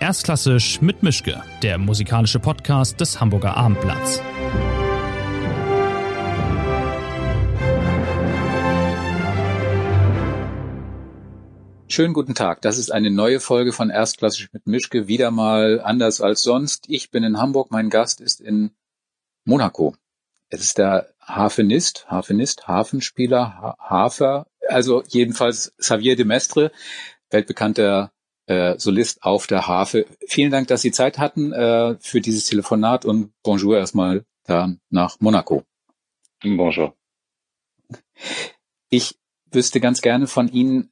Erstklassisch mit Mischke, der musikalische Podcast des Hamburger Abendblatts. Schönen guten Tag. Das ist eine neue Folge von Erstklassisch mit Mischke. Wieder mal anders als sonst. Ich bin in Hamburg. Mein Gast ist in Monaco. Es ist der Hafenist, Hafenist, Hafenspieler, Hafer. Also jedenfalls Xavier de Mestre, weltbekannter äh, Solist auf der Harfe. Vielen Dank, dass Sie Zeit hatten äh, für dieses Telefonat und Bonjour erstmal da nach Monaco. Bonjour. Ich wüsste ganz gerne von Ihnen,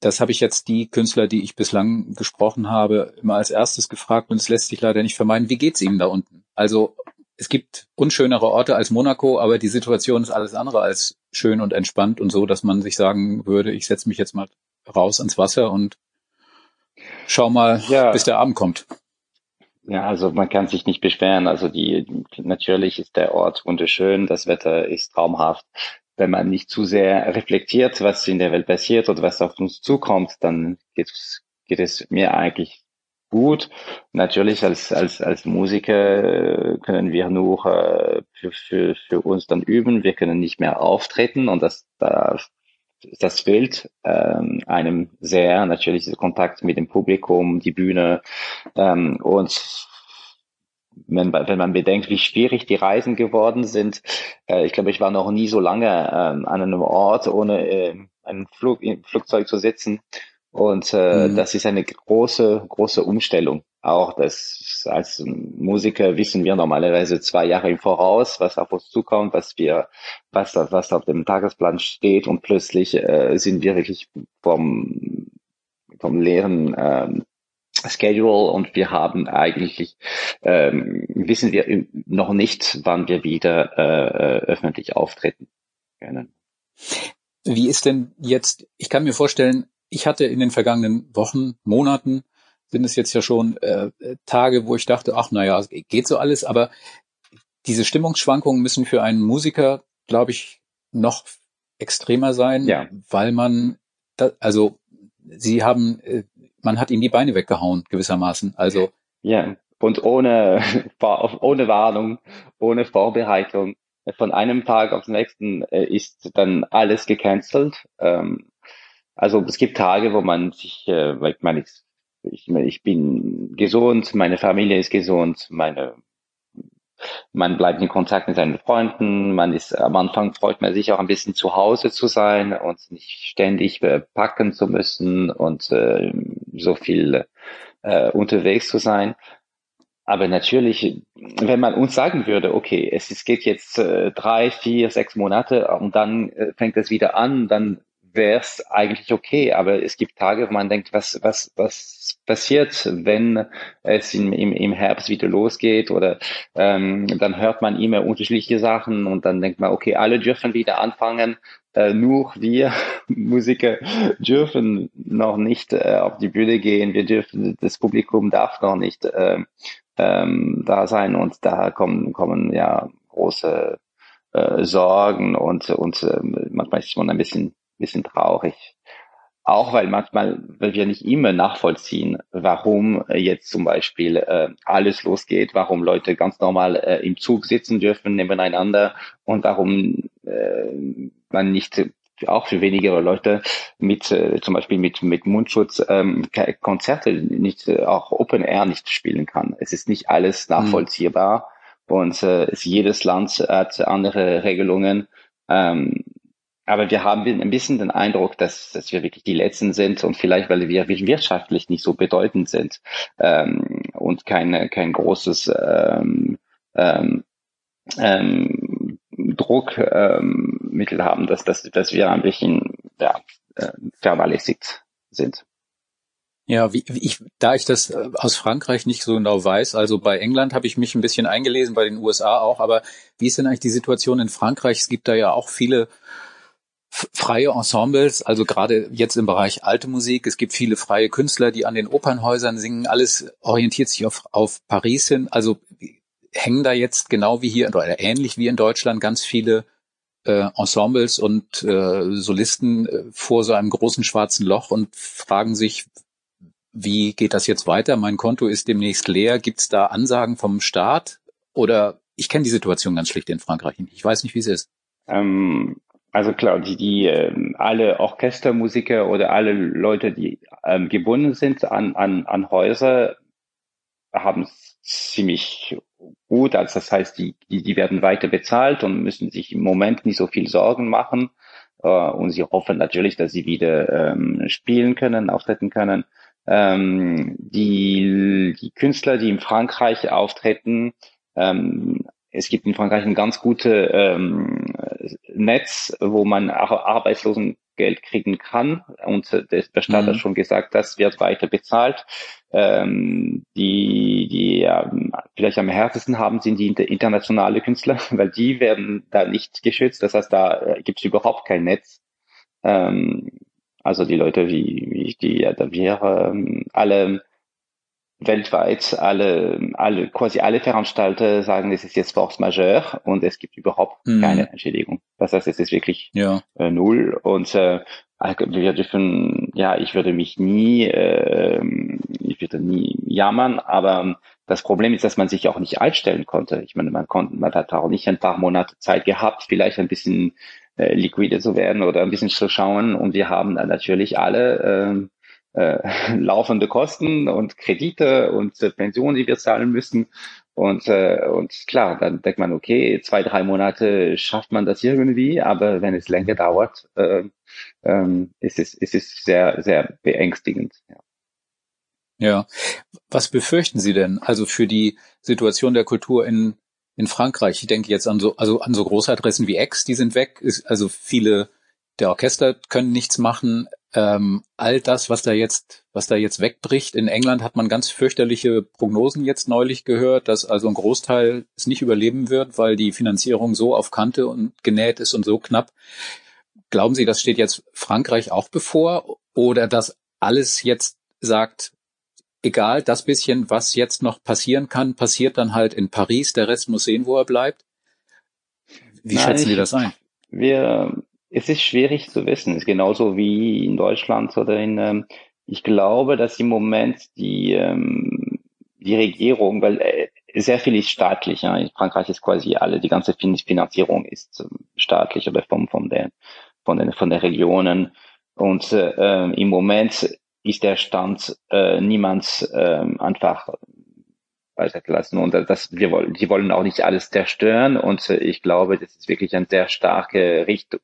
das habe ich jetzt die Künstler, die ich bislang gesprochen habe, immer als erstes gefragt und es lässt sich leider nicht vermeiden. Wie geht's Ihnen da unten? Also es gibt unschönere Orte als Monaco, aber die Situation ist alles andere als schön und entspannt und so, dass man sich sagen würde, ich setze mich jetzt mal raus ans Wasser und schau mal, ja. bis der Abend kommt. Ja, also man kann sich nicht beschweren. Also die natürlich ist der Ort wunderschön, das Wetter ist traumhaft. Wenn man nicht zu sehr reflektiert, was in der Welt passiert oder was auf uns zukommt, dann geht, geht es mir eigentlich gut. Natürlich als als als Musiker können wir nur äh, für, für für uns dann üben. Wir können nicht mehr auftreten und das da das fehlt ähm, einem sehr, natürlich dieser Kontakt mit dem Publikum, die Bühne ähm, und wenn, wenn man bedenkt, wie schwierig die Reisen geworden sind, äh, ich glaube, ich war noch nie so lange ähm, an einem Ort, ohne äh, ein Flug, im Flugzeug zu sitzen. Und äh, mhm. das ist eine große, große Umstellung. Auch das als Musiker wissen wir normalerweise zwei Jahre im Voraus, was auf uns zukommt, was wir, was, was auf dem Tagesplan steht und plötzlich äh, sind wir wirklich vom, vom leeren ähm, Schedule und wir haben eigentlich, ähm, wissen wir noch nicht, wann wir wieder äh, äh öffentlich auftreten können. Wie ist denn jetzt, ich kann mir vorstellen, ich hatte in den vergangenen Wochen, Monaten, sind es jetzt ja schon äh, Tage, wo ich dachte, ach naja, geht so alles, aber diese Stimmungsschwankungen müssen für einen Musiker, glaube ich, noch extremer sein, ja. weil man, da, also sie haben, äh, man hat ihm die Beine weggehauen gewissermaßen. Also ja, und ohne ohne Warnung, ohne Vorbereitung. Von einem Tag auf den nächsten äh, ist dann alles gecancelt. Ähm, also es gibt Tage, wo man sich, äh, weil ich meine, ich, ich bin gesund, meine Familie ist gesund, meine man bleibt in Kontakt mit seinen Freunden, man ist am Anfang freut man sich auch ein bisschen zu Hause zu sein und nicht ständig äh, packen zu müssen und äh, so viel äh, unterwegs zu sein. Aber natürlich, wenn man uns sagen würde, okay, es, es geht jetzt äh, drei, vier, sechs Monate und dann äh, fängt es wieder an, dann wäre es eigentlich okay. Aber es gibt Tage, wo man denkt, was, was, was passiert, wenn es im, im, im Herbst wieder losgeht oder ähm, dann hört man immer unterschiedliche Sachen und dann denkt man, okay, alle dürfen wieder anfangen. Äh, nur wir Musiker dürfen noch nicht äh, auf die Bühne gehen. Wir dürfen, das Publikum darf noch nicht äh, ähm, da sein und da kommen, kommen ja große äh, Sorgen und, und äh, manchmal ist man ein bisschen bisschen traurig. Auch weil manchmal, weil wir nicht immer nachvollziehen, warum jetzt zum Beispiel äh, alles losgeht, warum Leute ganz normal äh, im Zug sitzen dürfen nebeneinander und warum äh, man nicht auch für weniger Leute mit äh, zum Beispiel mit mit Mundschutz ähm, Konzerte nicht äh, auch Open Air nicht spielen kann. Es ist nicht alles mhm. nachvollziehbar mhm. und äh, es, jedes Land hat andere Regelungen. Ähm, aber wir haben ein bisschen den Eindruck, dass, dass wir wirklich die Letzten sind und vielleicht, weil wir wirtschaftlich nicht so bedeutend sind ähm, und kein, kein großes ähm, ähm, ähm, Druckmittel ähm, haben, dass, dass, dass wir ein bisschen ja, äh, vernachlässigt sind. Ja, wie, wie ich, da ich das äh, aus Frankreich nicht so genau weiß, also bei England habe ich mich ein bisschen eingelesen, bei den USA auch, aber wie ist denn eigentlich die Situation in Frankreich? Es gibt da ja auch viele freie Ensembles, also gerade jetzt im Bereich alte Musik. Es gibt viele freie Künstler, die an den Opernhäusern singen. Alles orientiert sich auf, auf Paris hin. Also hängen da jetzt genau wie hier oder ähnlich wie in Deutschland ganz viele äh, Ensembles und äh, Solisten äh, vor so einem großen schwarzen Loch und fragen sich, wie geht das jetzt weiter? Mein Konto ist demnächst leer. Gibt es da Ansagen vom Staat? Oder ich kenne die Situation ganz schlicht in Frankreich. Ich weiß nicht, wie es ist. Ähm, also klar, die, die ähm, alle Orchestermusiker oder alle Leute, die ähm, gebunden sind an, an, an Häuser, haben es ziemlich gut. Also das heißt, die, die, die werden weiter bezahlt und müssen sich im Moment nicht so viel Sorgen machen. Äh, und sie hoffen natürlich, dass sie wieder ähm, spielen können, auftreten können. Ähm, die, die Künstler, die in Frankreich auftreten, ähm, es gibt in Frankreich ein ganz gutes ähm, Netz, wo man auch Arbeitslosengeld kriegen kann. Und der Staat mhm. hat schon gesagt, das wird weiter bezahlt. Ähm, die, die ja, vielleicht am härtesten haben, sind die internationale Künstler, weil die werden da nicht geschützt. Das heißt, da äh, gibt es überhaupt kein Netz. Ähm, also die Leute wie, wie die, ja, da wir ähm, alle weltweit alle, alle, quasi alle Veranstalter sagen, es ist jetzt Force Majeure und es gibt überhaupt mhm. keine Entschädigung. Das heißt, es ist wirklich ja. äh, null und äh, wir dürfen, ja, ich würde mich nie, äh, ich würde nie jammern, aber das Problem ist, dass man sich auch nicht einstellen konnte. Ich meine, man konnte, man hat auch nicht ein paar Monate Zeit gehabt, vielleicht ein bisschen äh, liquide zu werden oder ein bisschen zu schauen und wir haben natürlich alle äh, laufende Kosten und Kredite und äh, Pensionen, die wir zahlen müssen. Und, äh, und klar, dann denkt man, okay, zwei, drei Monate schafft man das irgendwie, aber wenn es länger dauert, äh, ähm, ist, es, ist es sehr, sehr beängstigend. Ja. ja. Was befürchten Sie denn also für die Situation der Kultur in, in Frankreich? Ich denke jetzt an so, also an so Großadressen wie X, die sind weg. Ist, also viele der Orchester können nichts machen ähm, all das, was da jetzt, was da jetzt wegbricht. In England hat man ganz fürchterliche Prognosen jetzt neulich gehört, dass also ein Großteil es nicht überleben wird, weil die Finanzierung so auf Kante und genäht ist und so knapp. Glauben Sie, das steht jetzt Frankreich auch bevor oder dass alles jetzt sagt, egal, das bisschen, was jetzt noch passieren kann, passiert dann halt in Paris, der Rest muss sehen, wo er bleibt? Wie Nein, schätzen Sie das ein? Wir es ist schwierig zu wissen. Es ist genauso wie in Deutschland oder in, ähm, ich glaube, dass im Moment die, ähm, die Regierung, weil äh, sehr viel ist staatlich. Ja. In Frankreich ist quasi alle, die ganze Finanzierung ist ähm, staatlich oder vom, von, der, von, den, von den Regionen. Und äh, im Moment ist der Stand äh, niemand äh, einfach weitergelassen. Und das, wir wollen, die wollen auch nicht alles zerstören. Und äh, ich glaube, das ist wirklich eine sehr starke Richtung,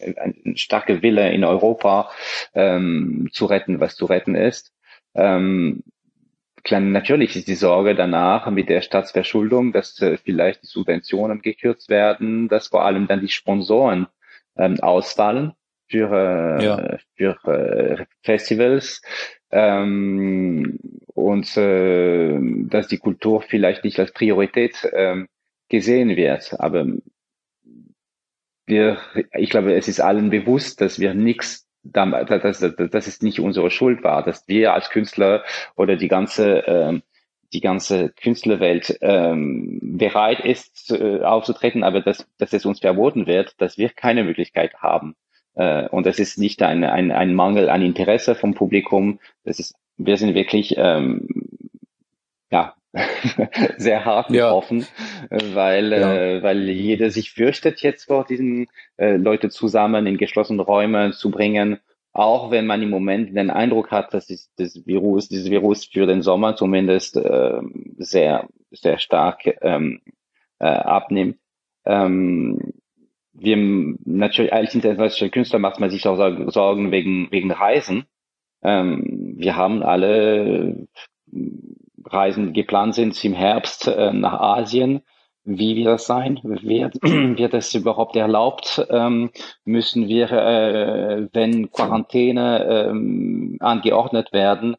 ein starke Wille in Europa ähm, zu retten, was zu retten ist. Ähm, klar, natürlich ist die Sorge danach mit der Staatsverschuldung, dass äh, vielleicht die Subventionen gekürzt werden, dass vor allem dann die Sponsoren ähm, ausfallen für, äh, ja. für äh, Festivals ähm, und äh, dass die Kultur vielleicht nicht als Priorität ähm, gesehen wird. Aber wir, ich glaube, es ist allen bewusst, dass wir nichts dass, dass, dass es nicht unsere Schuld war, dass wir als Künstler oder die ganze ähm, die ganze Künstlerwelt ähm, bereit ist äh, aufzutreten, aber dass, dass es uns verboten wird, dass wir keine Möglichkeit haben, äh, und das ist nicht ein, ein, ein Mangel an Interesse vom Publikum. Das ist, wir sind wirklich ähm, ja, sehr hart betroffen, ja. weil, ja. äh, weil jeder sich fürchtet, jetzt vor diesen äh, Leute zusammen in geschlossenen Räume zu bringen. Auch wenn man im Moment den Eindruck hat, dass das Virus, dieses Virus für den Sommer zumindest äh, sehr, sehr stark ähm, äh, abnimmt. Ähm, wir natürlich als internationale Künstler macht man sich auch Sorgen wegen wegen Reisen. Ähm, wir haben alle Reisen geplant sind im Herbst äh, nach Asien. Wie wird das sein? Wird, wird es überhaupt erlaubt? Ähm, müssen wir, äh, wenn Quarantäne ähm, angeordnet werden,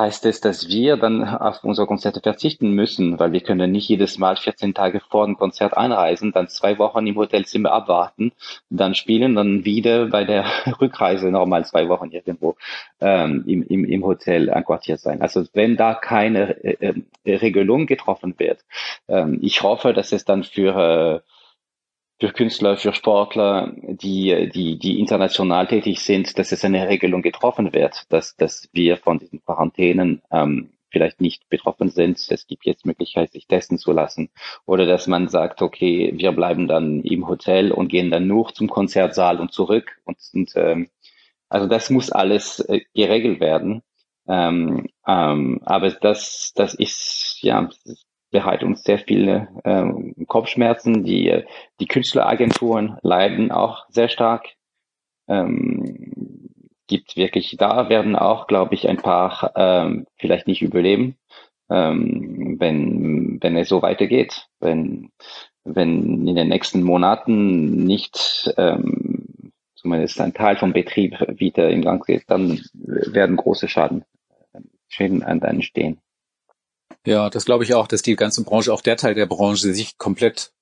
heißt es, dass wir dann auf unsere Konzerte verzichten müssen, weil wir können nicht jedes Mal 14 Tage vor dem Konzert einreisen, dann zwei Wochen im Hotelzimmer abwarten, dann spielen, dann wieder bei der Rückreise nochmal zwei Wochen irgendwo ähm, im, im, im Hotel einquartiert sein. Also wenn da keine äh, äh, Regelung getroffen wird, ähm, ich hoffe, dass es dann für äh, für Künstler, für Sportler, die, die, die international tätig sind, dass es eine Regelung getroffen wird, dass, dass wir von diesen Quarantänen ähm, vielleicht nicht betroffen sind. Es gibt jetzt Möglichkeit, sich testen zu lassen. Oder dass man sagt, okay, wir bleiben dann im Hotel und gehen dann nur zum Konzertsaal und zurück. Und, und ähm, also das muss alles äh, geregelt werden. Ähm, ähm, aber das, das ist, ja, bereitet uns sehr viele ähm, Kopfschmerzen. Die, die Künstleragenturen leiden auch sehr stark. Ähm, gibt wirklich, da werden auch, glaube ich, ein paar ähm, vielleicht nicht überleben, ähm, wenn, wenn es so weitergeht. Wenn, wenn in den nächsten Monaten nicht ähm, zumindest ein Teil vom Betrieb wieder in Gang geht, dann werden große Schaden, Schäden entstehen. Ja, das glaube ich auch, dass die ganze Branche, auch der Teil der Branche, sich komplett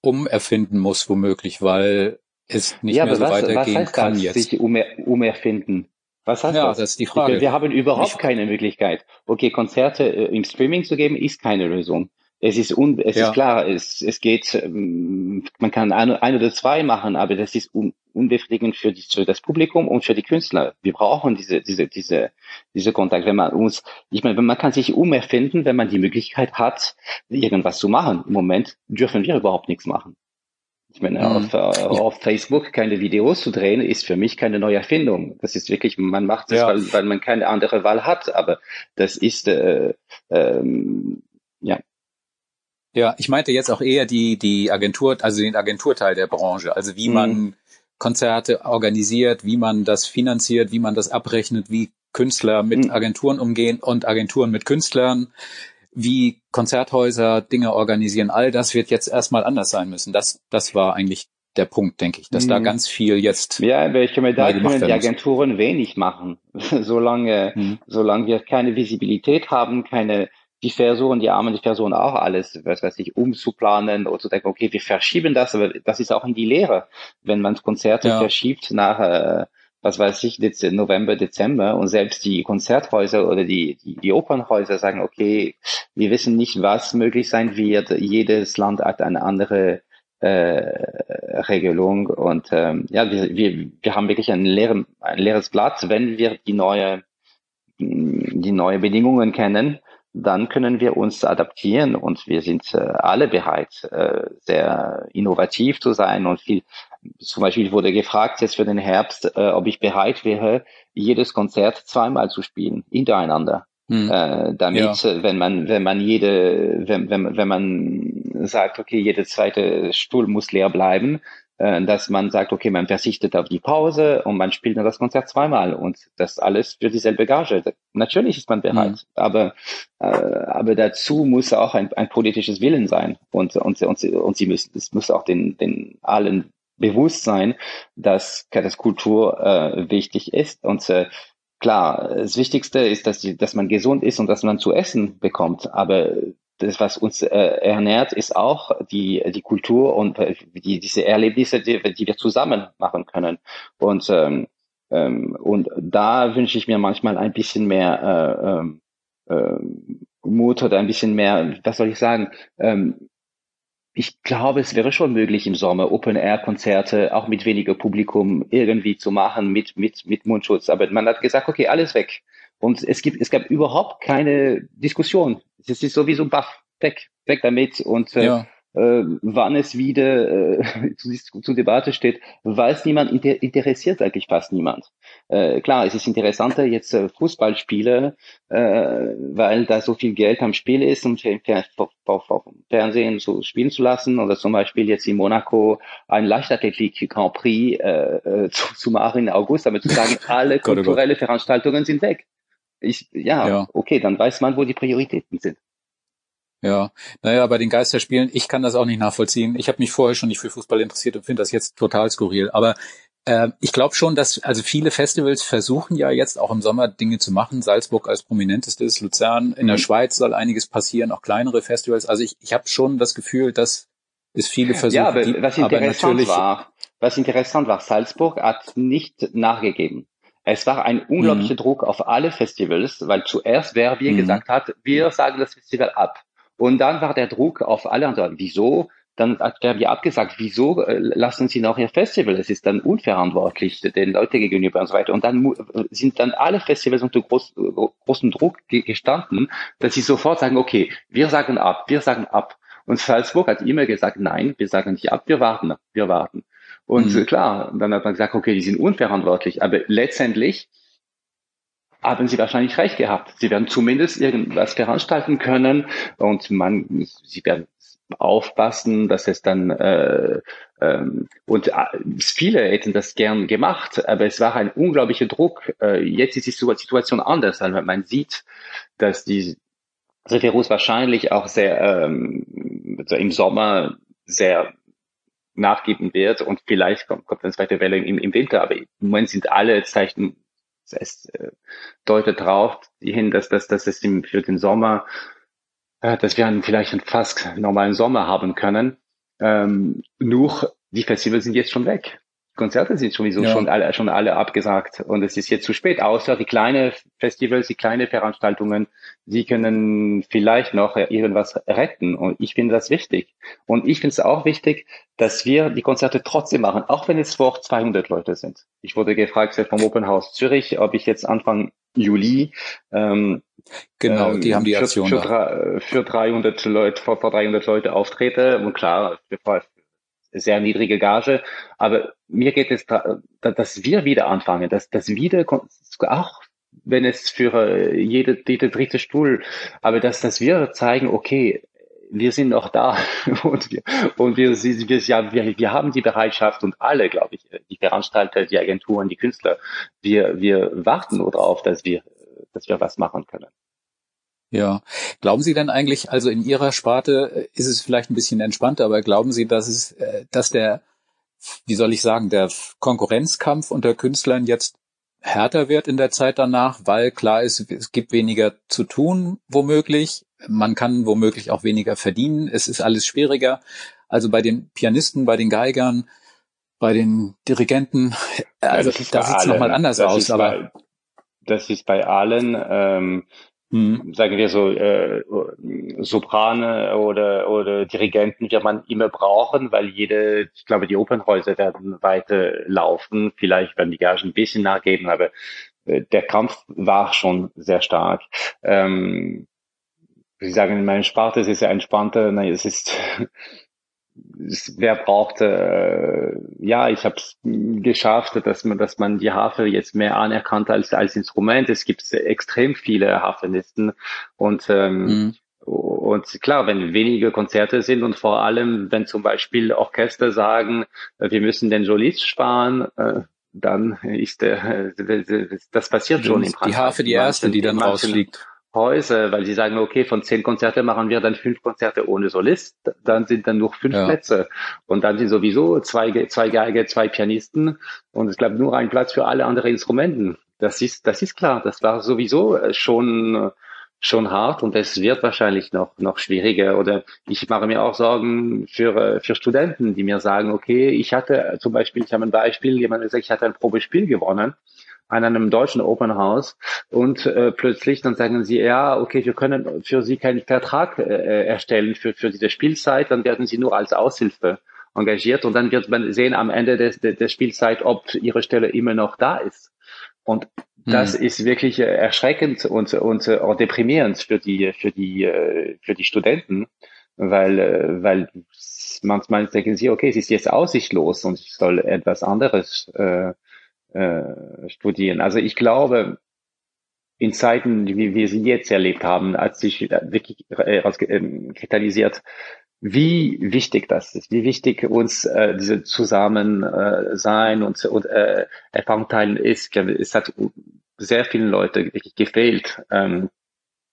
umerfinden muss, womöglich, weil es nicht ja, mehr so was, weitergehen was heißt kann das, jetzt. Sich umer, umerfinden. Was heißt ja, das? das ist die Frage. Wir haben überhaupt keine Möglichkeit. Okay, Konzerte äh, im Streaming zu geben, ist keine Lösung. Es ist, un, es ja. ist klar, es, es geht, ähm, man kann ein, ein oder zwei machen, aber das ist un, unbefriedigend für, die, für das Publikum und für die Künstler. Wir brauchen diese, diese, diese, diese Kontakt. Wenn man uns, ich meine, man kann sich umerfinden, wenn man die Möglichkeit hat, irgendwas zu machen. Im Moment dürfen wir überhaupt nichts machen. Ich meine, mhm. auf, äh, auf Facebook keine Videos zu drehen, ist für mich keine neue Erfindung. Das ist wirklich, man macht es, ja. weil, weil man keine andere Wahl hat. Aber das ist, äh, ähm, ja. Ja, ich meinte jetzt auch eher die, die Agentur, also den Agenturteil der Branche. Also wie mhm. man Konzerte organisiert, wie man das finanziert, wie man das abrechnet, wie Künstler mit mhm. Agenturen umgehen und Agenturen mit Künstlern wie Konzerthäuser Dinge organisieren, all das wird jetzt erstmal anders sein müssen. Das, das war eigentlich der Punkt, denke ich, dass mhm. da ganz viel jetzt. Ja, welche Medaille können die Agenturen wenig machen, solange, mhm. solange wir keine Visibilität haben, keine, die versuchen, die Armen, die versuchen auch alles, was weiß ich, umzuplanen oder zu denken, okay, wir verschieben das, aber das ist auch in die Lehre. Wenn man Konzerte ja. verschiebt nach, äh, was weiß ich, November, Dezember und selbst die Konzerthäuser oder die, die, die Opernhäuser sagen, okay, wir wissen nicht, was möglich sein wird. Jedes Land hat eine andere äh, Regelung und ähm, ja, wir, wir, wir haben wirklich ein, leeren, ein leeres Blatt, wenn wir die neue die neue Bedingungen kennen dann können wir uns adaptieren und wir sind äh, alle bereit, äh, sehr innovativ zu sein und viel. Zum Beispiel wurde gefragt jetzt für den Herbst, äh, ob ich bereit wäre, jedes Konzert zweimal zu spielen, hintereinander. Hm. Äh, damit, ja. wenn man, wenn man jede, wenn, wenn, wenn man sagt, okay, jede zweite Stuhl muss leer bleiben, dass man sagt, okay, man verzichtet auf die Pause und man spielt nur das Konzert zweimal und das alles für dieselbe Gage. Natürlich ist man bereit, mhm. aber, äh, aber dazu muss auch ein, ein politisches Willen sein und, und, und, sie, und sie müssen, es muss auch den, den allen bewusst sein, dass, dass Kultur äh, wichtig ist und äh, Klar, das Wichtigste ist, dass, die, dass man gesund ist und dass man zu essen bekommt. Aber das, was uns äh, ernährt, ist auch die, die Kultur und äh, die, diese Erlebnisse, die, die wir zusammen machen können. Und, ähm, ähm, und da wünsche ich mir manchmal ein bisschen mehr äh, äh, Mut oder ein bisschen mehr, was soll ich sagen, ähm, ich glaube, es wäre schon möglich im Sommer Open-Air-Konzerte auch mit weniger Publikum irgendwie zu machen mit mit mit Mundschutz. Aber man hat gesagt, okay, alles weg. Und es gibt es gab überhaupt keine Diskussion. Es ist sowieso baff weg, weg damit. Und äh, ja äh, wann es wieder äh, zu, zu Debatte steht, weiß niemand, inter interessiert eigentlich fast niemand. Äh, klar, es ist interessanter jetzt äh, Fußballspiele, äh, weil da so viel Geld am Spiel ist, um auf Fernsehen so spielen zu lassen oder zum Beispiel jetzt in Monaco ein Leichtathletik Grand Prix äh, äh, zu, zu machen im August, damit zu sagen, alle oh kulturelle Veranstaltungen sind weg. Ich, ja, ja, okay, dann weiß man, wo die Prioritäten sind. Ja, naja, bei den Geisterspielen, ich kann das auch nicht nachvollziehen. Ich habe mich vorher schon nicht für Fußball interessiert und finde das jetzt total skurril. Aber äh, ich glaube schon, dass also viele Festivals versuchen ja jetzt auch im Sommer Dinge zu machen. Salzburg als prominentestes, Luzern. In der mhm. Schweiz soll einiges passieren, auch kleinere Festivals. Also ich, ich habe schon das Gefühl, dass es viele Versuche ja, aber gibt. Was interessant war, was interessant war, Salzburg hat nicht nachgegeben. Es war ein unglaublicher mhm. Druck auf alle Festivals, weil zuerst wer wir mhm. gesagt hat, wir sagen das Festival ab. Und dann war der Druck auf alle anderen, wieso? dann werden wir abgesagt, wieso äh, lassen Sie noch Ihr Festival? Es ist dann unverantwortlich den Leuten gegenüber und so weiter. Und dann sind dann alle Festivals unter groß, großem Druck gestanden, dass sie sofort sagen, okay, wir sagen ab, wir sagen ab. Und Salzburg hat immer gesagt, nein, wir sagen nicht ab, wir warten, wir warten. Und mhm. klar, dann hat man gesagt, okay, die sind unverantwortlich. Aber letztendlich haben sie wahrscheinlich recht gehabt. Sie werden zumindest irgendwas veranstalten können und man, sie werden aufpassen, dass es dann äh, ähm, und äh, viele hätten das gern gemacht, aber es war ein unglaublicher Druck. Äh, jetzt ist die Situation anders, weil man sieht, dass die das Virus wahrscheinlich auch sehr ähm, also im Sommer sehr nachgeben wird und vielleicht kommt, kommt eine zweite Welle im, im Winter, aber im Moment sind alle Zeichen es äh, deutet darauf hin, dass, dass, dass es im, für den Sommer, äh, dass wir einen, vielleicht einen fast normalen Sommer haben können. Ähm, nur die Festivals sind jetzt schon weg. Konzerte sind sowieso ja. schon alle, schon alle abgesagt und es ist jetzt zu spät, außer die kleinen Festivals, die kleinen Veranstaltungen, die können vielleicht noch irgendwas retten und ich finde das wichtig. Und ich finde es auch wichtig, dass wir die Konzerte trotzdem machen, auch wenn es vor 200 Leute sind. Ich wurde gefragt vom Open House Zürich, ob ich jetzt Anfang Juli ähm, Genau, ähm, die haben die Aktion für, für, für 300 Leute, vor, vor 300 Leute auftrete und klar, sehr niedrige Gage. Aber mir geht es da, dass wir wieder anfangen, dass, dass wieder, auch wenn es für äh, jede, jede dritte Stuhl, aber dass, dass wir zeigen, okay, wir sind noch da und wir, und wir, wir, wir, wir haben die Bereitschaft und alle, glaube ich, die Veranstalter, die Agenturen, die Künstler, wir, wir warten nur darauf, dass wir, dass wir was machen können. Ja. Glauben Sie denn eigentlich, also in Ihrer Sparte äh, ist es vielleicht ein bisschen entspannter, aber glauben Sie, dass es, äh, dass der, wie soll ich sagen, der Konkurrenzkampf unter Künstlern jetzt härter wird in der Zeit danach, weil klar ist, es gibt weniger zu tun, womöglich. Man kann womöglich auch weniger verdienen. Es ist alles schwieriger. Also bei den Pianisten, bei den Geigern, bei den Dirigenten, also da sieht es nochmal anders das aus. aber bei, das ist bei allen. Ähm, mhm. sagen wir so, äh, Soprane oder, oder Dirigenten wird man immer brauchen, weil jede, ich glaube, die Opernhäuser werden weiter laufen. Vielleicht werden die Gagen ein bisschen nachgeben, aber äh, der Kampf war schon sehr stark. Ähm, Sie sagen, in meinem Sparte ist es ja entspannter. Nein, es ist wer braucht, äh, ja, ich habe es geschafft, dass man, dass man die Harfe jetzt mehr anerkannt als als Instrument. Es gibt extrem viele Harfenisten und ähm, mhm. Und klar, wenn wenige Konzerte sind und vor allem, wenn zum Beispiel Orchester sagen, wir müssen den Solist sparen, äh, dann ist der, das passiert schon im Prinzip. Die Harfe die erste, die dann rausfliegt. Häuser, weil sie sagen, okay, von zehn Konzerte machen wir dann fünf Konzerte ohne Solist, dann sind dann nur fünf ja. Plätze. Und dann sind sowieso zwei, zwei Geige, zwei Pianisten und es bleibt nur ein Platz für alle anderen Instrumenten. Das ist, das ist klar. Das war sowieso äh, schon, äh, schon hart und es wird wahrscheinlich noch, noch schwieriger. Oder ich mache mir auch Sorgen für, äh, für Studenten, die mir sagen, okay, ich hatte zum Beispiel, ich habe ein Beispiel, jemand gesagt, ich hatte ein Probespiel gewonnen an einem deutschen Open House und äh, plötzlich dann sagen sie, ja, okay, wir können für Sie keinen Vertrag äh, erstellen für, für diese Spielzeit, dann werden Sie nur als Aushilfe engagiert und dann wird man sehen am Ende des, der, der Spielzeit, ob Ihre Stelle immer noch da ist. Und das hm. ist wirklich äh, erschreckend und, und äh, auch deprimierend für die, für die, äh, für die Studenten, weil, äh, weil manchmal denken sie, okay, es ist jetzt aussichtlos und ich soll etwas anderes äh, äh, studieren. Also ich glaube, in Zeiten, wie wir sie jetzt erlebt haben, als sich wirklich äh, ähm, kristallisiert, wie wichtig das ist, wie wichtig uns äh, diese zusammen äh, und, und äh, Erfahrung teilen ist. Es hat sehr vielen Leuten wirklich gefehlt. Ähm,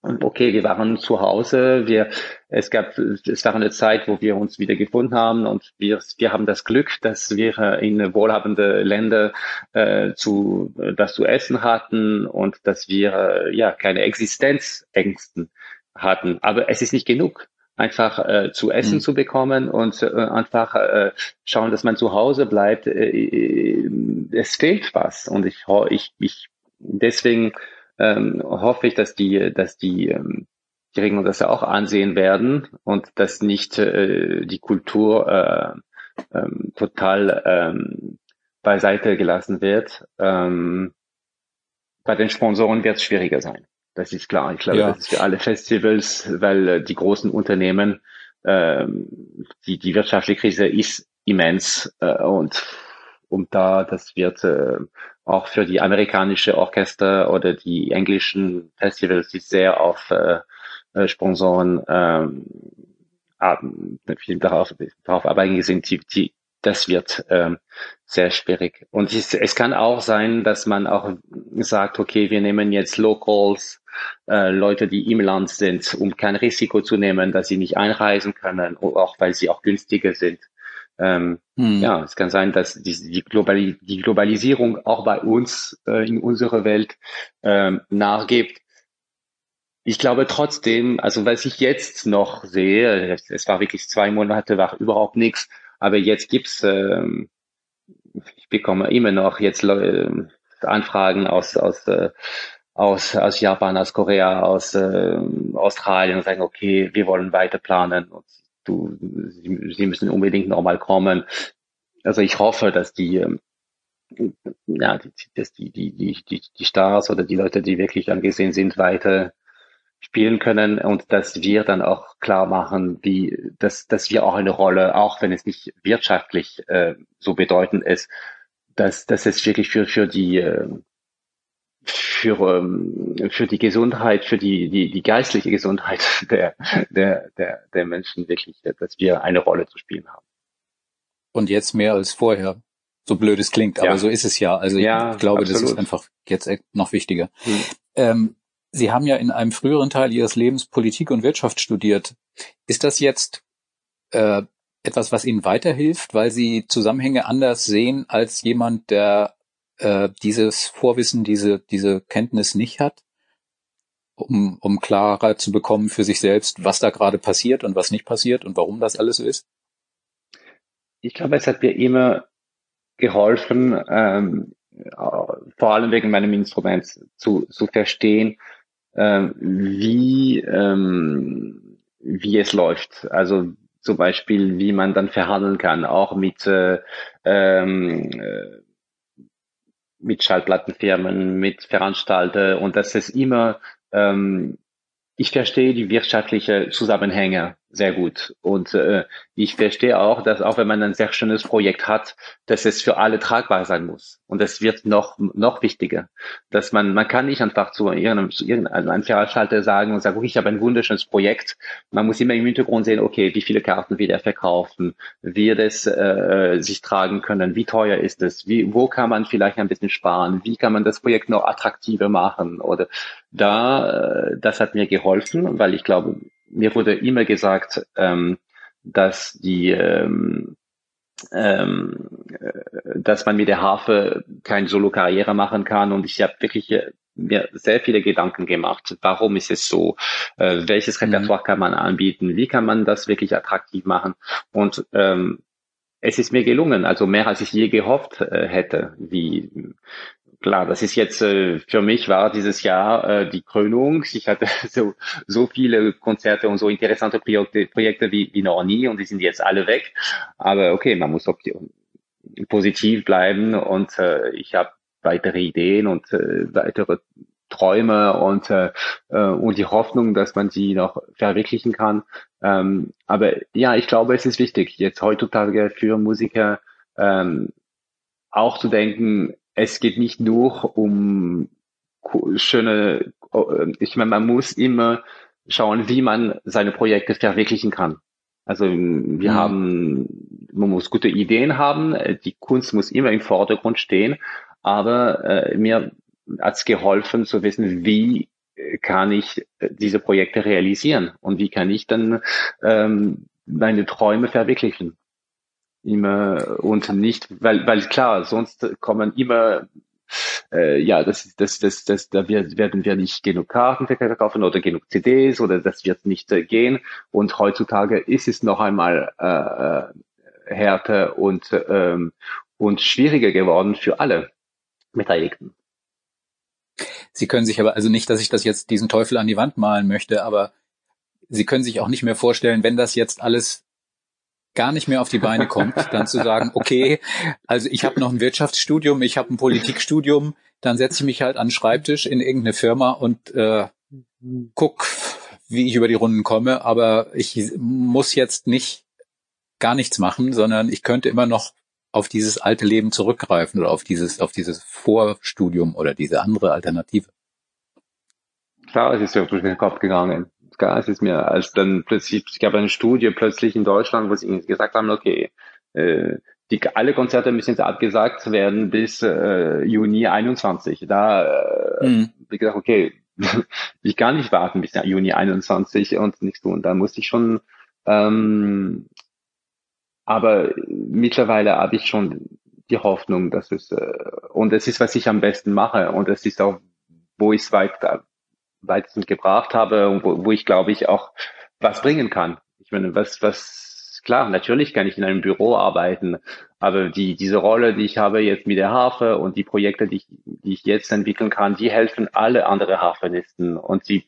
okay, wir waren zu Hause, wir, es gab, es war eine Zeit, wo wir uns wieder gefunden haben und wir, wir haben das Glück, dass wir in wohlhabende Länder äh, zu, das zu essen hatten und dass wir, äh, ja, keine Existenzängsten hatten. Aber es ist nicht genug einfach äh, zu essen mhm. zu bekommen und äh, einfach äh, schauen, dass man zu Hause bleibt. Äh, äh es fehlt was und ich, ich, ich deswegen ähm, hoffe ich, dass die, dass die, ähm, die Regeln das ja auch ansehen werden und dass nicht äh, die Kultur äh, ähm, total ähm, beiseite gelassen wird. Ähm, bei den Sponsoren wird es schwieriger sein. Das ist klar. Ich glaube, ja. das ist für alle Festivals, weil äh, die großen Unternehmen, ähm, die, die wirtschaftliche Krise ist immens äh, und und da, das wird äh, auch für die amerikanische Orchester oder die englischen Festivals, die sehr auf äh, äh Sponsoren ähm, darauf, darauf abhängig sind, die, die, das wird ähm, sehr schwierig. Und es, es kann auch sein, dass man auch sagt, okay, wir nehmen jetzt Locals, äh, Leute, die im Land sind, um kein Risiko zu nehmen, dass sie nicht einreisen können, auch weil sie auch günstiger sind. Ähm, hm. Ja, es kann sein, dass die, die, Globali die Globalisierung auch bei uns äh, in unserer Welt ähm, nachgibt. Ich glaube trotzdem, also was ich jetzt noch sehe, es war wirklich zwei Monate, war überhaupt nichts, aber jetzt gibt's, ähm, ich bekomme immer noch jetzt äh, Anfragen aus, aus, äh, aus, aus Japan, aus Korea, aus äh, Australien und sagen, okay, wir wollen weiter planen und du, sie, sie müssen unbedingt nochmal kommen. Also ich hoffe, dass die, ähm, ja, dass die, die, die, die, die Stars oder die Leute, die wirklich angesehen sind, weiter spielen können und dass wir dann auch klar machen, wie, dass, dass wir auch eine Rolle, auch wenn es nicht wirtschaftlich äh, so bedeutend ist, dass, dass es wirklich für, für die, äh, für, ähm, für die Gesundheit, für die, die, die geistliche Gesundheit der, der, der, der Menschen wirklich, dass wir eine Rolle zu spielen haben. Und jetzt mehr als vorher. So blöd es klingt, aber ja. so ist es ja. Also ich ja, glaube, absolut. das ist einfach jetzt noch wichtiger. Hm. Ähm, Sie haben ja in einem früheren Teil Ihres Lebens Politik und Wirtschaft studiert. Ist das jetzt äh, etwas, was Ihnen weiterhilft, weil Sie Zusammenhänge anders sehen als jemand, der äh, dieses Vorwissen, diese, diese Kenntnis nicht hat, um, um klarer zu bekommen für sich selbst, was da gerade passiert und was nicht passiert und warum das alles so ist? Ich glaube, es hat mir immer geholfen, ähm, vor allem wegen meinem Instrument zu, zu verstehen, ähm, wie, ähm, wie es läuft. Also zum Beispiel, wie man dann verhandeln kann, auch mit, äh, ähm, äh, mit Schallplattenfirmen, mit Veranstaltern und dass es immer, ähm, ich verstehe die wirtschaftliche Zusammenhänge sehr gut. Und äh, ich verstehe auch, dass auch wenn man ein sehr schönes Projekt hat, dass es für alle tragbar sein muss. Und es wird noch noch wichtiger, dass man man kann nicht einfach zu irgendeinem, zu irgendeinem Veranstalter sagen und sagen, okay, ich habe ein wunderschönes Projekt. Man muss immer im Hintergrund sehen, okay, wie viele Karten wird er verkaufen, wird es äh, sich tragen können, wie teuer ist es, wie wo kann man vielleicht ein bisschen sparen, wie kann man das Projekt noch attraktiver machen oder da, äh, das hat mir geholfen, weil ich glaube, mir wurde immer gesagt, ähm, dass die ähm, ähm, äh, dass man mit der Harfe keine Solo-Karriere machen kann und ich habe wirklich äh, mir sehr viele Gedanken gemacht. Warum ist es so? Äh, welches mhm. Repertoire kann man anbieten? Wie kann man das wirklich attraktiv machen? Und ähm, es ist mir gelungen, also mehr als ich je gehofft äh, hätte, wie klar, das ist jetzt äh, für mich war dieses Jahr äh, die Krönung. Ich hatte so, so viele Konzerte und so interessante Projekte, Projekte wie, wie noch nie und die sind jetzt alle weg. Aber okay, man muss positiv bleiben und äh, ich habe weitere Ideen und äh, weitere Träume und, äh, äh, und die Hoffnung, dass man sie noch verwirklichen kann. Ähm, aber ja, ich glaube, es ist wichtig, jetzt heutzutage für Musiker ähm, auch zu denken, es geht nicht nur um schöne, äh, ich meine, man muss immer schauen, wie man seine Projekte verwirklichen kann. Also wir mhm. haben, man muss gute Ideen haben, die Kunst muss immer im Vordergrund stehen, aber äh, mir hat's geholfen zu wissen, wie kann ich diese Projekte realisieren und wie kann ich dann ähm, meine Träume verwirklichen immer und nicht, weil, weil klar, sonst kommen immer äh, ja, das, das, das, das, da werden wir nicht genug Karten verkaufen oder genug CDs oder das wird nicht äh, gehen. Und heutzutage ist es noch einmal äh, äh härter und, ähm, und schwieriger geworden für alle Beteiligten. Sie können sich aber, also nicht, dass ich das jetzt diesen Teufel an die Wand malen möchte, aber Sie können sich auch nicht mehr vorstellen, wenn das jetzt alles gar nicht mehr auf die Beine kommt, dann zu sagen, okay, also ich habe noch ein Wirtschaftsstudium, ich habe ein Politikstudium, dann setze ich mich halt an den Schreibtisch in irgendeine Firma und äh, guck, wie ich über die Runden komme, aber ich muss jetzt nicht gar nichts machen, sondern ich könnte immer noch auf dieses alte Leben zurückgreifen oder auf dieses, auf dieses Vorstudium oder diese andere Alternative. Klar, es ist mir durch den Kopf gegangen. Es ist mir, als dann plötzlich, es gab eine Studie plötzlich in Deutschland, wo sie gesagt haben, okay, äh, die, alle Konzerte müssen jetzt abgesagt werden bis äh, Juni 21. Da äh, mhm. wie gesagt, okay, ich kann nicht warten bis Juni 21 und nichts tun. Da muss ich schon, ähm, aber mittlerweile habe ich schon die Hoffnung, dass es, äh, und es ist, was ich am besten mache und es ist auch, wo ich es weit, weitestens gebracht habe wo, wo ich glaube ich auch was bringen kann. Ich meine, was, was, klar, natürlich kann ich in einem Büro arbeiten, aber die, diese Rolle, die ich habe jetzt mit der Harfe und die Projekte, die ich, die ich jetzt entwickeln kann, die helfen alle andere Harfenisten. Und sie,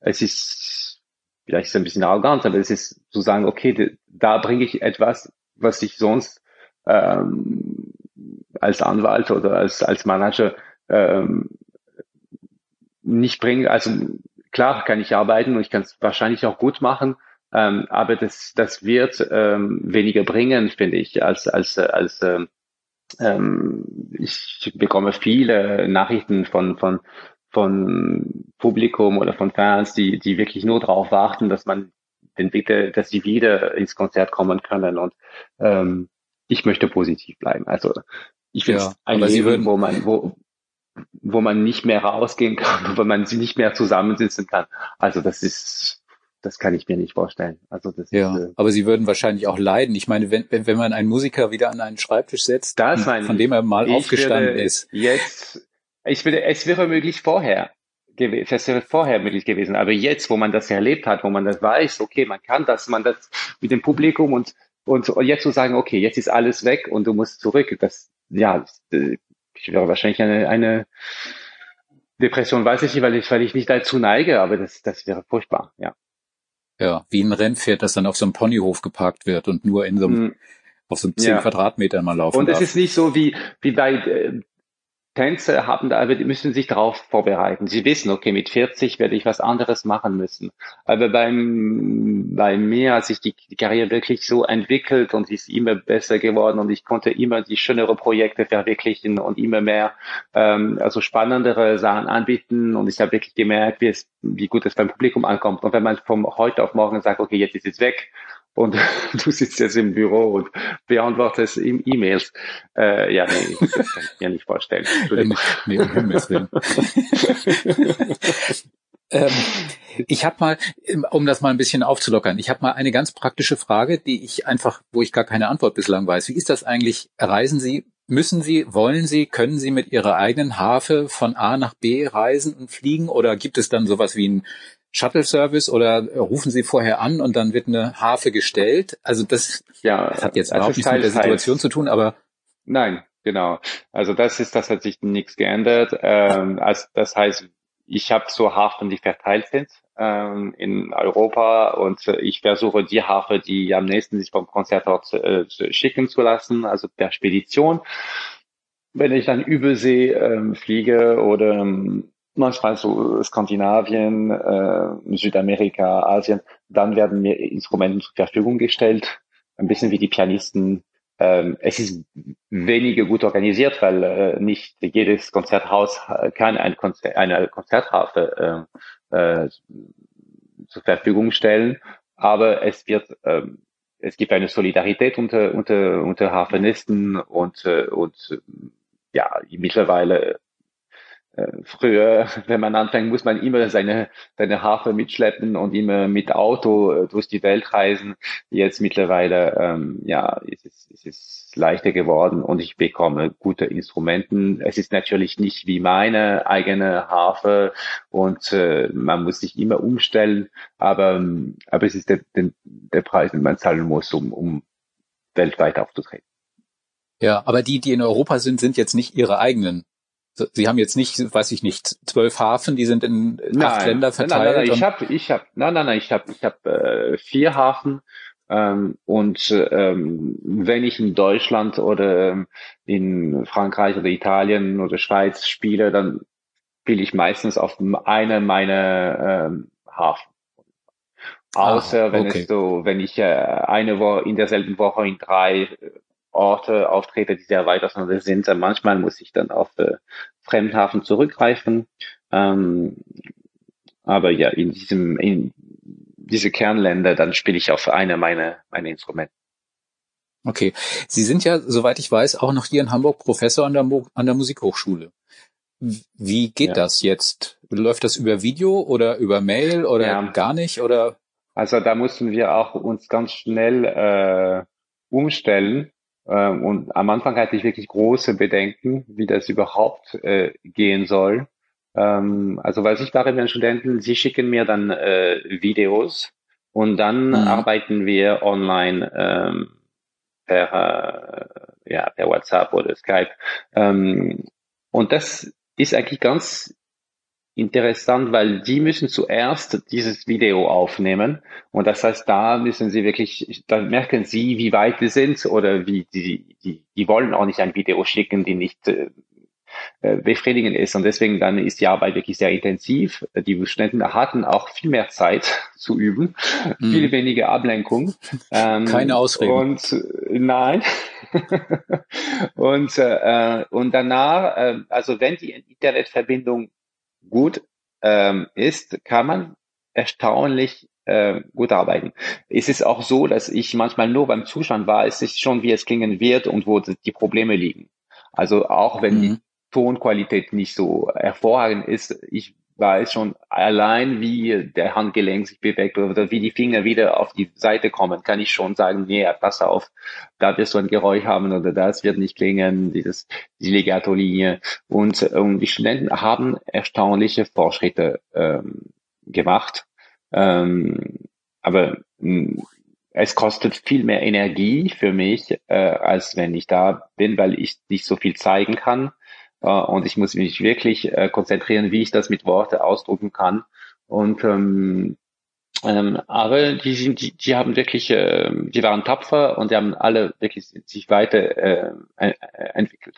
es ist, vielleicht ist es ein bisschen arrogant, aber es ist zu sagen, okay, da bringe ich etwas, was ich sonst ähm, als Anwalt oder als, als Manager ähm, nicht bringe. Also klar kann ich arbeiten und ich kann es wahrscheinlich auch gut machen, ähm, aber das, das wird ähm, weniger bringen, finde ich, als, als, als ähm, ähm, ich bekomme viele Nachrichten von, von, von Publikum oder von Fans, die, die wirklich nur darauf warten, dass man den Bitte, dass sie wieder ins Konzert kommen können. Und ähm, ich möchte positiv bleiben. Also ich finde ja, ein Leben, würden, wo man, wo, wo man nicht mehr rausgehen kann, wo man sie nicht mehr zusammensitzen kann. Also das ist das kann ich mir nicht vorstellen. Also das ja, ist, äh, aber sie würden wahrscheinlich auch leiden. Ich meine, wenn, wenn, wenn man einen Musiker wieder an einen Schreibtisch setzt, das von dem er mal aufgestanden ist. Jetzt, ich würde, es wäre möglich vorher gewesen, es wäre vorher möglich gewesen. Aber jetzt, wo man das erlebt hat, wo man das weiß, okay, man kann das, man das mit dem Publikum und, und, und jetzt zu sagen, okay, jetzt ist alles weg und du musst zurück, das, ja, ich wäre wahrscheinlich eine, eine Depression weiß ich nicht, weil ich, weil ich nicht dazu neige, aber das, das wäre furchtbar, ja. Ja, wie ein Rennpferd, das dann auf so einem Ponyhof geparkt wird und nur in so einem, mhm. auf so einem 10 ja. Quadratmetern mal laufen Und es ist nicht so wie, wie bei äh, Tänzer haben da, die müssen sich darauf vorbereiten. Sie wissen, okay, mit 40 werde ich was anderes machen müssen. Aber beim, bei mir hat sich die, die Karriere wirklich so entwickelt und ist immer besser geworden und ich konnte immer die schönere Projekte verwirklichen und immer mehr, ähm, also spannendere Sachen anbieten und ich habe wirklich gemerkt, wie es, wie gut es beim Publikum ankommt. Und wenn man von heute auf morgen sagt, okay, jetzt ist es weg und du sitzt jetzt im Büro und beantwortest E-Mails. Äh, ja, nee, das kann ich mir nicht vorstellen. nee, um Himmels Willen. ähm, ich habe mal, um das mal ein bisschen aufzulockern, ich habe mal eine ganz praktische Frage, die ich einfach, wo ich gar keine Antwort bislang weiß. Wie ist das eigentlich? Reisen Sie, müssen Sie, wollen Sie, können Sie mit Ihrer eigenen Harfe von A nach B reisen und fliegen oder gibt es dann sowas wie ein Shuttle-Service oder rufen Sie vorher an und dann wird eine Harfe gestellt? Also das, ja, das hat jetzt überhaupt nichts mit der Situation zu tun, aber nein, genau. Also das ist, das hat sich nichts geändert. Ähm, also das heißt, ich habe so Hafen, die verteilt sind ähm, in Europa und äh, ich versuche die Hafe, die am nächsten sich vom Konzertort äh, schicken zu lassen, also per Spedition. Wenn ich dann Übersee ähm, fliege oder ähm, manchmal so Skandinavien, äh, Südamerika, Asien, dann werden mir Instrumente zur Verfügung gestellt, ein bisschen wie die Pianisten. Ähm, es ist weniger gut organisiert, weil äh, nicht jedes Konzerthaus kann ein Konzer eine Konzerthafe äh, äh, zur Verfügung stellen, aber es wird äh, es gibt eine Solidarität unter unter unter Hafenisten und äh, und ja mittlerweile äh, früher, wenn man anfängt, muss man immer seine, seine Hafe mitschleppen und immer mit Auto äh, durch die Welt reisen. Jetzt mittlerweile, ähm, ja, ist es, ist es leichter geworden und ich bekomme gute Instrumenten. Es ist natürlich nicht wie meine eigene Harfe und äh, man muss sich immer umstellen, aber, aber es ist der, der, der Preis, den man zahlen muss, um, um weltweit aufzutreten. Ja, aber die, die in Europa sind, sind jetzt nicht ihre eigenen Sie haben jetzt nicht, weiß ich nicht, zwölf Hafen, die sind in nein, acht Länder verteilt. Nein, nein, nein, ich habe, ich habe, nein, nein, nein, ich habe, ich habe äh, vier Hafen ähm, und ähm, wenn ich in Deutschland oder ähm, in Frankreich oder Italien oder Schweiz spiele, dann spiele ich meistens auf einer meiner ähm, Hafen. Ah, Außer ah, wenn es so, wenn ich äh, eine Woche in derselben Woche in drei Orte auftrete, die sehr weit auseinander sind. Manchmal muss ich dann auf äh, Fremdhafen zurückgreifen. Ähm, aber ja, in diesem, in diese Kernländer, dann spiele ich auf eine meiner meine Instrumente. Okay. Sie sind ja, soweit ich weiß, auch noch hier in Hamburg Professor an der, Mo an der Musikhochschule. Wie geht ja. das jetzt? Läuft das über Video oder über Mail oder ja. gar nicht? Oder? Also da mussten wir auch uns ganz schnell äh, umstellen. Ähm, und am Anfang hatte ich wirklich große Bedenken, wie das überhaupt äh, gehen soll. Ähm, also weil ich bei den Studenten, sie schicken mir dann äh, Videos und dann mhm. arbeiten wir online ähm, per, äh, ja, per WhatsApp oder Skype. Ähm, und das ist eigentlich ganz interessant, weil die müssen zuerst dieses Video aufnehmen. Und das heißt, da müssen sie wirklich, da merken sie, wie weit sie sind oder wie die, die, die wollen auch nicht ein Video schicken, die nicht äh, äh, befriedigend ist. Und deswegen dann ist die Arbeit wirklich sehr intensiv. Die Studenten hatten auch viel mehr Zeit zu üben, mhm. viel weniger Ablenkung. Ähm, Keine Ausreden. Und äh, nein. und, äh, und danach, äh, also wenn die Internetverbindung gut ähm, ist, kann man erstaunlich äh, gut arbeiten. Es ist auch so, dass ich manchmal nur beim Zustand war, es ist schon, wie es klingen wird und wo die Probleme liegen. Also auch wenn mhm. die Tonqualität nicht so hervorragend ist, ich weiß schon allein, wie der Handgelenk sich bewegt oder wie die Finger wieder auf die Seite kommen, kann ich schon sagen, nee, pass auf, da wirst du ein Geräusch haben oder das wird nicht klingen, dieses, die Legato-Linie. Und, und die Studenten haben erstaunliche Fortschritte ähm, gemacht. Ähm, aber mh, hm, es kostet viel mehr Energie für mich, äh, als wenn ich da bin, weil ich nicht so viel zeigen kann. Und ich muss mich wirklich äh, konzentrieren, wie ich das mit Worte ausdrücken kann. Und ähm, ähm, aber die sind, die, die haben wirklich, äh, die waren tapfer und die haben alle wirklich sich weiter äh, entwickelt.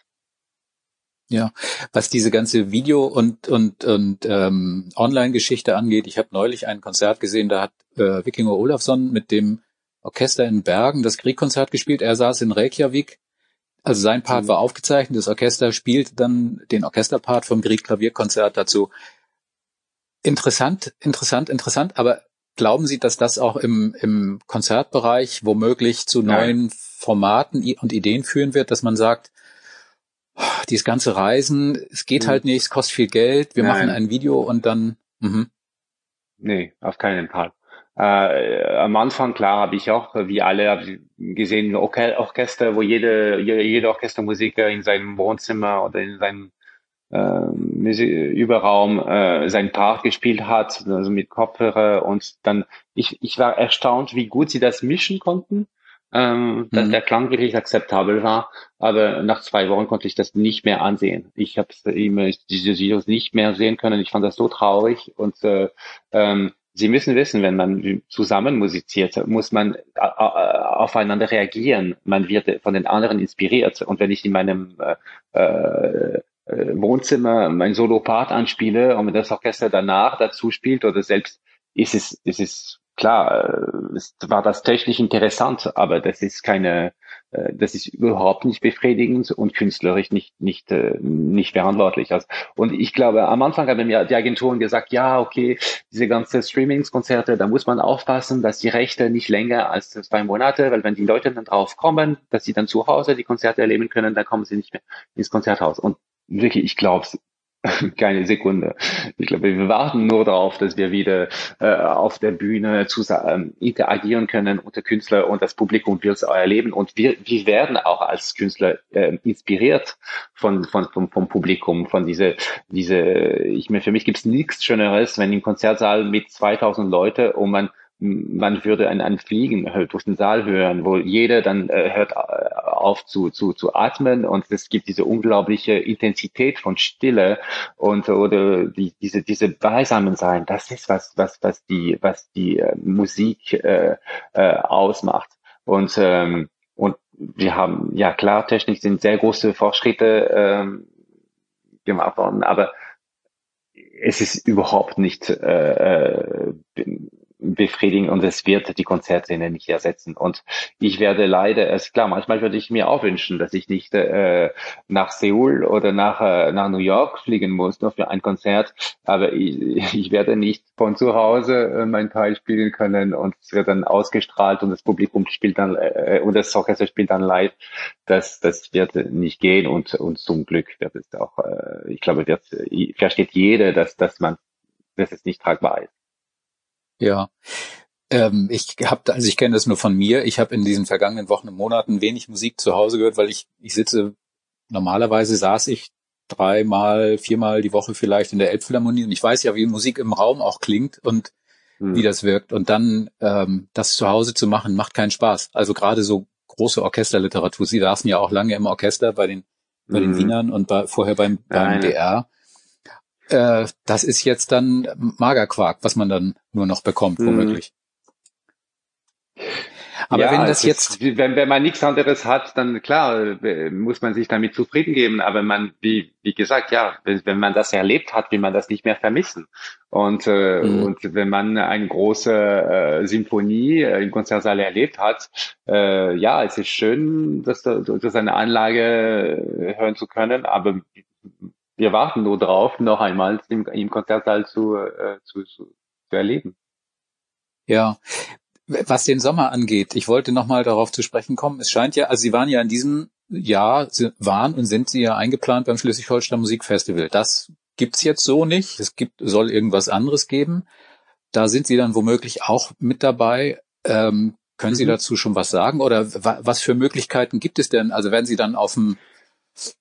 Ja, was diese ganze Video- und und und ähm, Online-Geschichte angeht, ich habe neulich ein Konzert gesehen, da hat äh, Wikinger Olafsson mit dem Orchester in Bergen das Kriegkonzert gespielt. Er saß in Reykjavik also sein Part mhm. war aufgezeichnet, das Orchester spielt dann den Orchesterpart vom Grieg Klavierkonzert dazu. Interessant, interessant, interessant, aber glauben Sie, dass das auch im, im Konzertbereich womöglich zu Nein. neuen Formaten und Ideen führen wird, dass man sagt, dieses ganze Reisen, es geht mhm. halt nicht, es kostet viel Geld, wir Nein. machen ein Video und dann. Mhm. Nee, auf keinen Fall. Äh, am Anfang, klar, habe ich auch, wie alle, gesehen, Orchester, wo jede, jede Orchestermusiker in seinem Wohnzimmer oder in seinem äh, Überraum äh, sein Part gespielt hat, also mit Kopfhörer und dann, ich, ich war erstaunt, wie gut sie das mischen konnten, ähm, dass mhm. der Klang wirklich akzeptabel war, aber nach zwei Wochen konnte ich das nicht mehr ansehen. Ich habe diese Videos nicht mehr sehen können, ich fand das so traurig und äh, ähm, Sie müssen wissen, wenn man zusammen musiziert, muss man äh, äh, aufeinander reagieren. Man wird von den anderen inspiriert. Und wenn ich in meinem äh, äh, Wohnzimmer mein Solo-Part anspiele und das Orchester danach dazu spielt oder selbst, ist es, ist es klar, es war das technisch interessant, aber das ist keine, äh, das ist überhaupt nicht befriedigend und künstlerisch nicht nicht äh, nicht verantwortlich. Also, und ich glaube, am Anfang haben mir die Agenturen gesagt, ja, okay, diese ganze Streamingskonzerte, da muss man aufpassen, dass die Rechte nicht länger als zwei Monate, weil wenn die Leute dann drauf kommen, dass sie dann zu Hause die Konzerte erleben können, dann kommen sie nicht mehr ins Konzerthaus. Und wirklich, ich glaube, keine Sekunde. Ich glaube, wir warten nur darauf, dass wir wieder äh, auf der Bühne zusammen ähm, interagieren können unter Künstler und das Publikum wird es erleben und wir, wir werden auch als Künstler äh, inspiriert von, von, vom, vom Publikum, von diese, diese, ich mir, für mich gibt es nichts Schöneres, wenn im Konzertsaal mit 2000 Leute und man man würde ein, ein Fliegen durch den Saal hören, wo jeder dann äh, hört auf zu, zu, zu atmen und es gibt diese unglaubliche Intensität von Stille und oder die, diese, diese Beisammen sein, das ist was, was, was die, was die äh, Musik äh, äh, ausmacht. Und, ähm, und wir haben, ja klar, technisch sind sehr große Fortschritte ähm, gemacht worden, aber es ist überhaupt nicht äh, äh befriedigen und es wird die Konzertszene nicht ersetzen. Und ich werde leider, es klar, manchmal würde ich mir auch wünschen, dass ich nicht äh, nach Seoul oder nach, äh, nach New York fliegen muss, nur für ein Konzert, aber ich, ich werde nicht von zu Hause äh, mein Teil spielen können und es wird dann ausgestrahlt und das Publikum spielt dann äh, und das Orchester spielt dann live. Das, das wird nicht gehen und, und zum Glück wird es auch, äh, ich glaube, wird, versteht jeder, dass, dass man, dass es nicht tragbar ist. Ja. Ähm, ich habe, also ich kenne das nur von mir. Ich habe in diesen vergangenen Wochen und Monaten wenig Musik zu Hause gehört, weil ich, ich sitze, normalerweise saß ich dreimal, viermal die Woche vielleicht in der Elbphilharmonie und ich weiß ja, wie Musik im Raum auch klingt und hm. wie das wirkt. Und dann ähm, das zu Hause zu machen, macht keinen Spaß. Also gerade so große Orchesterliteratur. Sie saßen ja auch lange im Orchester bei den, bei den hm. Wienern und bei, vorher beim, beim DR äh, das ist jetzt dann Magerquark, was man dann nur noch bekommt, mhm. womöglich. Aber ja, wenn das jetzt, ist, wenn, wenn man nichts anderes hat, dann klar äh, muss man sich damit zufrieden geben. Aber man, wie, wie gesagt, ja, wenn, wenn man das erlebt hat, will man das nicht mehr vermissen. Und äh, mhm. und wenn man eine große äh, Symphonie äh, im Konzertsaal erlebt hat, äh, ja, es ist schön, dass das eine Anlage hören zu können. Aber wir warten nur drauf, noch einmal im, im Konzertsaal zu, äh, zu, zu, zu erleben. Ja, was den Sommer angeht, ich wollte nochmal darauf zu sprechen kommen. Es scheint ja, also Sie waren ja in diesem Jahr, Sie waren und sind Sie ja eingeplant beim Schleswig-Holstein Musikfestival. Das gibt's jetzt so nicht. Es gibt, soll irgendwas anderes geben. Da sind Sie dann womöglich auch mit dabei. Ähm, können Sie mhm. dazu schon was sagen? Oder was für Möglichkeiten gibt es denn? Also werden Sie dann auf dem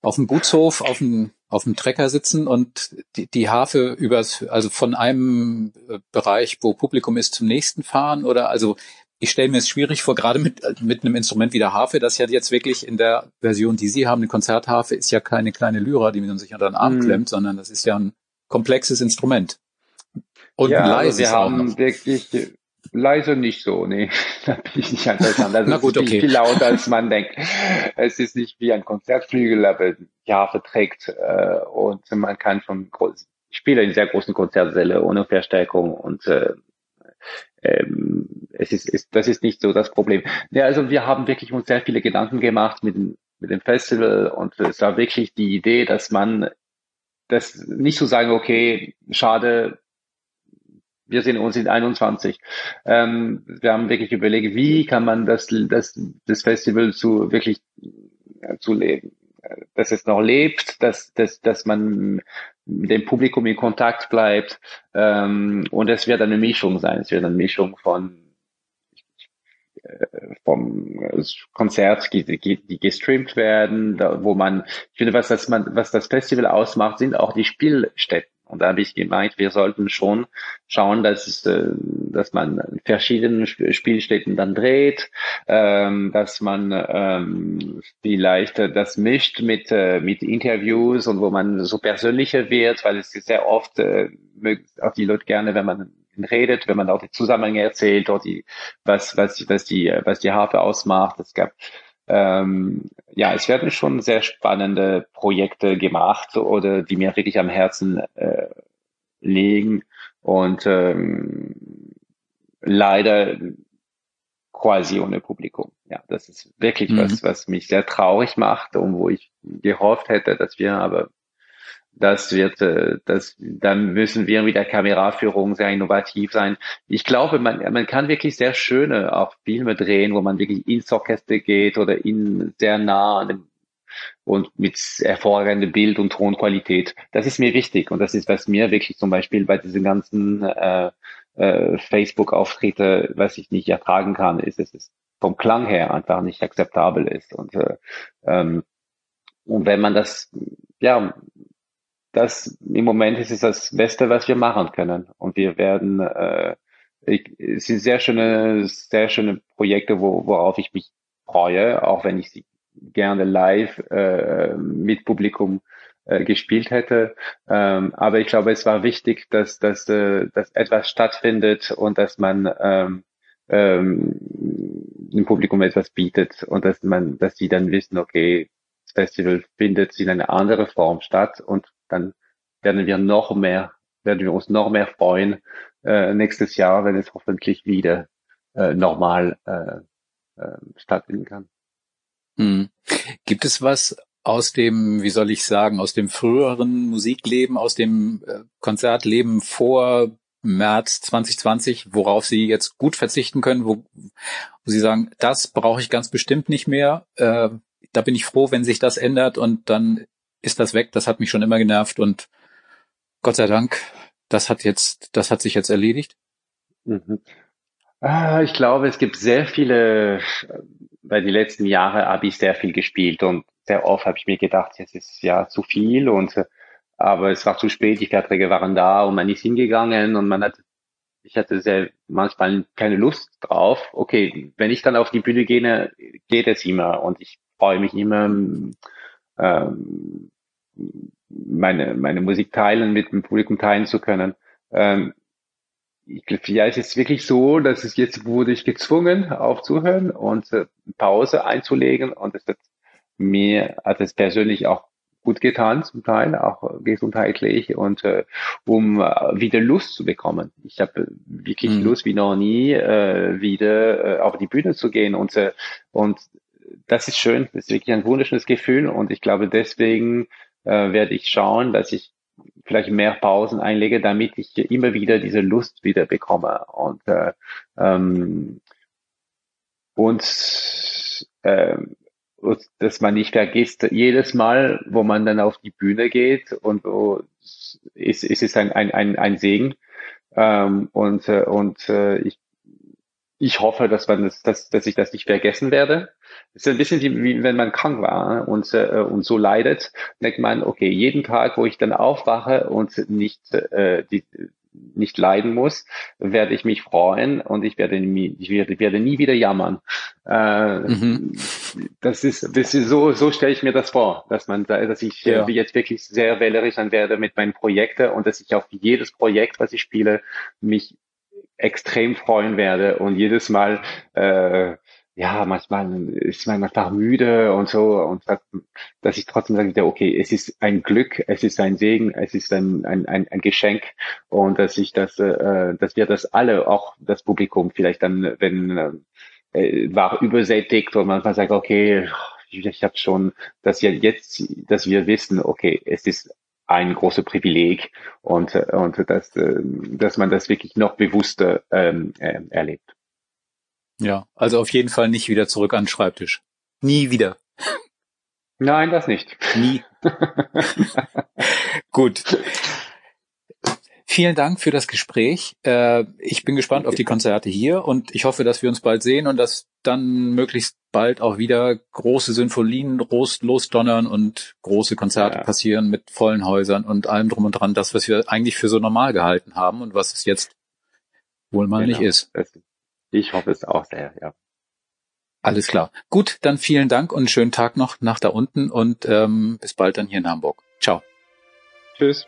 auf dem Gutshof, auf dem, auf dem Trecker sitzen und die, die Harfe übers, also von einem äh, Bereich, wo Publikum ist, zum nächsten fahren oder also ich stelle mir es schwierig vor, gerade mit, mit einem Instrument wie der Harfe, das ja jetzt wirklich in der Version, die Sie haben, eine Konzertharfe, ist ja keine kleine Lyra, die man sich unter den Arm mhm. klemmt, sondern das ist ja ein komplexes Instrument. Und ja, ein leises also wir haben wirklich Leise nicht so, nee, da bin ich nicht einverstanden. Also Na gut, es ist okay. viel lauter, als man denkt. Es ist nicht wie ein Konzertflügel, aber ja, verträgt äh, und man kann schon groß, ich spiele in sehr großen Konzertsäle ohne Verstärkung und äh, ähm, es ist, ist, das ist nicht so das Problem. Ja, also wir haben wirklich uns sehr viele Gedanken gemacht mit dem, mit dem Festival und es war wirklich die Idee, dass man das nicht zu so sagen, okay, schade, wir sind uns in 21. Ähm, wir haben wirklich überlegt, wie kann man das, das, das Festival zu wirklich äh, zu leben, dass es noch lebt, dass, dass, dass man mit dem Publikum in Kontakt bleibt. Ähm, und es wird eine Mischung sein. Es wird eine Mischung von äh, vom Konzert, die, die, die gestreamt werden, da, wo man, ich finde, was das, man, was das Festival ausmacht, sind auch die Spielstätten. Und da habe ich gemeint, wir sollten schon schauen, dass, es, äh, dass man verschiedene Spielstätten dann dreht, ähm, dass man ähm, vielleicht das mischt mit, äh, mit Interviews und wo man so persönlicher wird, weil es ist sehr oft, äh, auch die Leute gerne, wenn man redet, wenn man auch die Zusammenhänge erzählt, oder die, was, was, was die, was die Harfe ausmacht. Es gab ähm, ja, es werden schon sehr spannende Projekte gemacht oder die mir wirklich am Herzen äh, liegen und ähm, leider quasi ohne Publikum. Ja, das ist wirklich mhm. was, was mich sehr traurig macht und wo ich gehofft hätte, dass wir aber das wird, äh, das, dann müssen wir mit der Kameraführung sehr innovativ sein. Ich glaube, man, man kann wirklich sehr schöne auch Filme drehen, wo man wirklich ins Orchester geht oder in sehr nah an dem und mit hervorragender Bild- und Tonqualität. Das ist mir wichtig und das ist, was mir wirklich zum Beispiel bei diesen ganzen äh, äh, Facebook-Auftritte, was ich nicht ertragen kann, ist, dass es vom Klang her einfach nicht akzeptabel ist. Und, äh, ähm, und wenn man das, ja, das im Moment ist es das Beste, was wir machen können. Und wir werden, äh, ich, es sind sehr schöne, sehr schöne Projekte, wo, worauf ich mich freue, auch wenn ich sie gerne live äh, mit Publikum äh, gespielt hätte. Ähm, aber ich glaube, es war wichtig, dass, dass, äh, dass etwas stattfindet und dass man ähm, ähm, dem Publikum etwas bietet und dass man, dass sie dann wissen, okay, Festival findet in einer anderen Form statt und dann werden wir noch mehr, werden wir uns noch mehr freuen äh, nächstes Jahr, wenn es hoffentlich wieder äh, normal äh, äh, stattfinden kann. Hm. Gibt es was aus dem, wie soll ich sagen, aus dem früheren Musikleben, aus dem äh, Konzertleben vor März 2020, worauf Sie jetzt gut verzichten können, wo, wo Sie sagen, das brauche ich ganz bestimmt nicht mehr. Äh, da bin ich froh, wenn sich das ändert und dann ist das weg. Das hat mich schon immer genervt und Gott sei Dank, das hat jetzt, das hat sich jetzt erledigt. Mhm. Ah, ich glaube, es gibt sehr viele, bei die letzten Jahre habe ich sehr viel gespielt und sehr oft habe ich mir gedacht, jetzt ist ja zu viel und aber es war zu spät, die Verträge waren da und man ist hingegangen und man hat, ich hatte sehr manchmal keine Lust drauf. Okay, wenn ich dann auf die Bühne gehe, geht es immer und ich freue mich immer, ähm, meine, meine Musik teilen, mit dem Publikum teilen zu können. Ähm, ich glaube, ja, es ist wirklich so, dass es jetzt wurde ich gezwungen aufzuhören und äh, Pause einzulegen und es hat mir hat es persönlich auch gut getan, zum Teil auch gesundheitlich und äh, um äh, wieder Lust zu bekommen. Ich habe wirklich mhm. Lust wie noch nie äh, wieder äh, auf die Bühne zu gehen und äh, und das ist schön, das ist wirklich ein wunderschönes Gefühl. Und ich glaube deswegen äh, werde ich schauen, dass ich vielleicht mehr Pausen einlege, damit ich immer wieder diese Lust wieder bekomme. Und äh, ähm, und äh, dass man nicht vergisst, jedes Mal, wo man dann auf die Bühne geht und wo ist, ist es ein, ein, ein, ein Segen. Ähm, und äh, und äh, ich, ich hoffe, dass man das, dass, dass ich das nicht vergessen werde. Es ist ein bisschen wie, wie wenn man krank war und, äh, und so leidet, denkt man, okay, jeden Tag, wo ich dann aufwache und nicht äh, die, nicht leiden muss, werde ich mich freuen und ich werde, nie, ich werde, werde nie wieder jammern. Äh, mhm. Das ist, das ist so, so stelle ich mir das vor, dass man, dass ich ja. äh, jetzt wirklich sehr wählerisch dann werde mit meinen Projekten und dass ich auf jedes Projekt, was ich spiele, mich extrem freuen werde und jedes Mal äh, ja, manchmal ist man einfach müde und so und dass ich trotzdem sage, okay, es ist ein Glück, es ist ein Segen, es ist ein, ein, ein, ein Geschenk und dass ich das, äh, dass wir das alle, auch das Publikum vielleicht dann, wenn äh, war übersättigt und man sagt, okay, ich, ich habe schon, dass wir jetzt, dass wir wissen, okay, es ist ein großes Privileg und und dass dass man das wirklich noch bewusster ähm, äh, erlebt. Ja, also auf jeden Fall nicht wieder zurück an den Schreibtisch. Nie wieder. Nein, das nicht. Nie. Gut. Vielen Dank für das Gespräch. Äh, ich bin gespannt auf die Konzerte hier und ich hoffe, dass wir uns bald sehen und dass dann möglichst bald auch wieder große Sinfonien losdonnern und große Konzerte ja. passieren mit vollen Häusern und allem drum und dran, das, was wir eigentlich für so normal gehalten haben und was es jetzt wohl mal genau. nicht ist. Ich hoffe es auch sehr, ja. Alles klar. Gut, dann vielen Dank und einen schönen Tag noch nach da unten und ähm, bis bald dann hier in Hamburg. Ciao. Tschüss.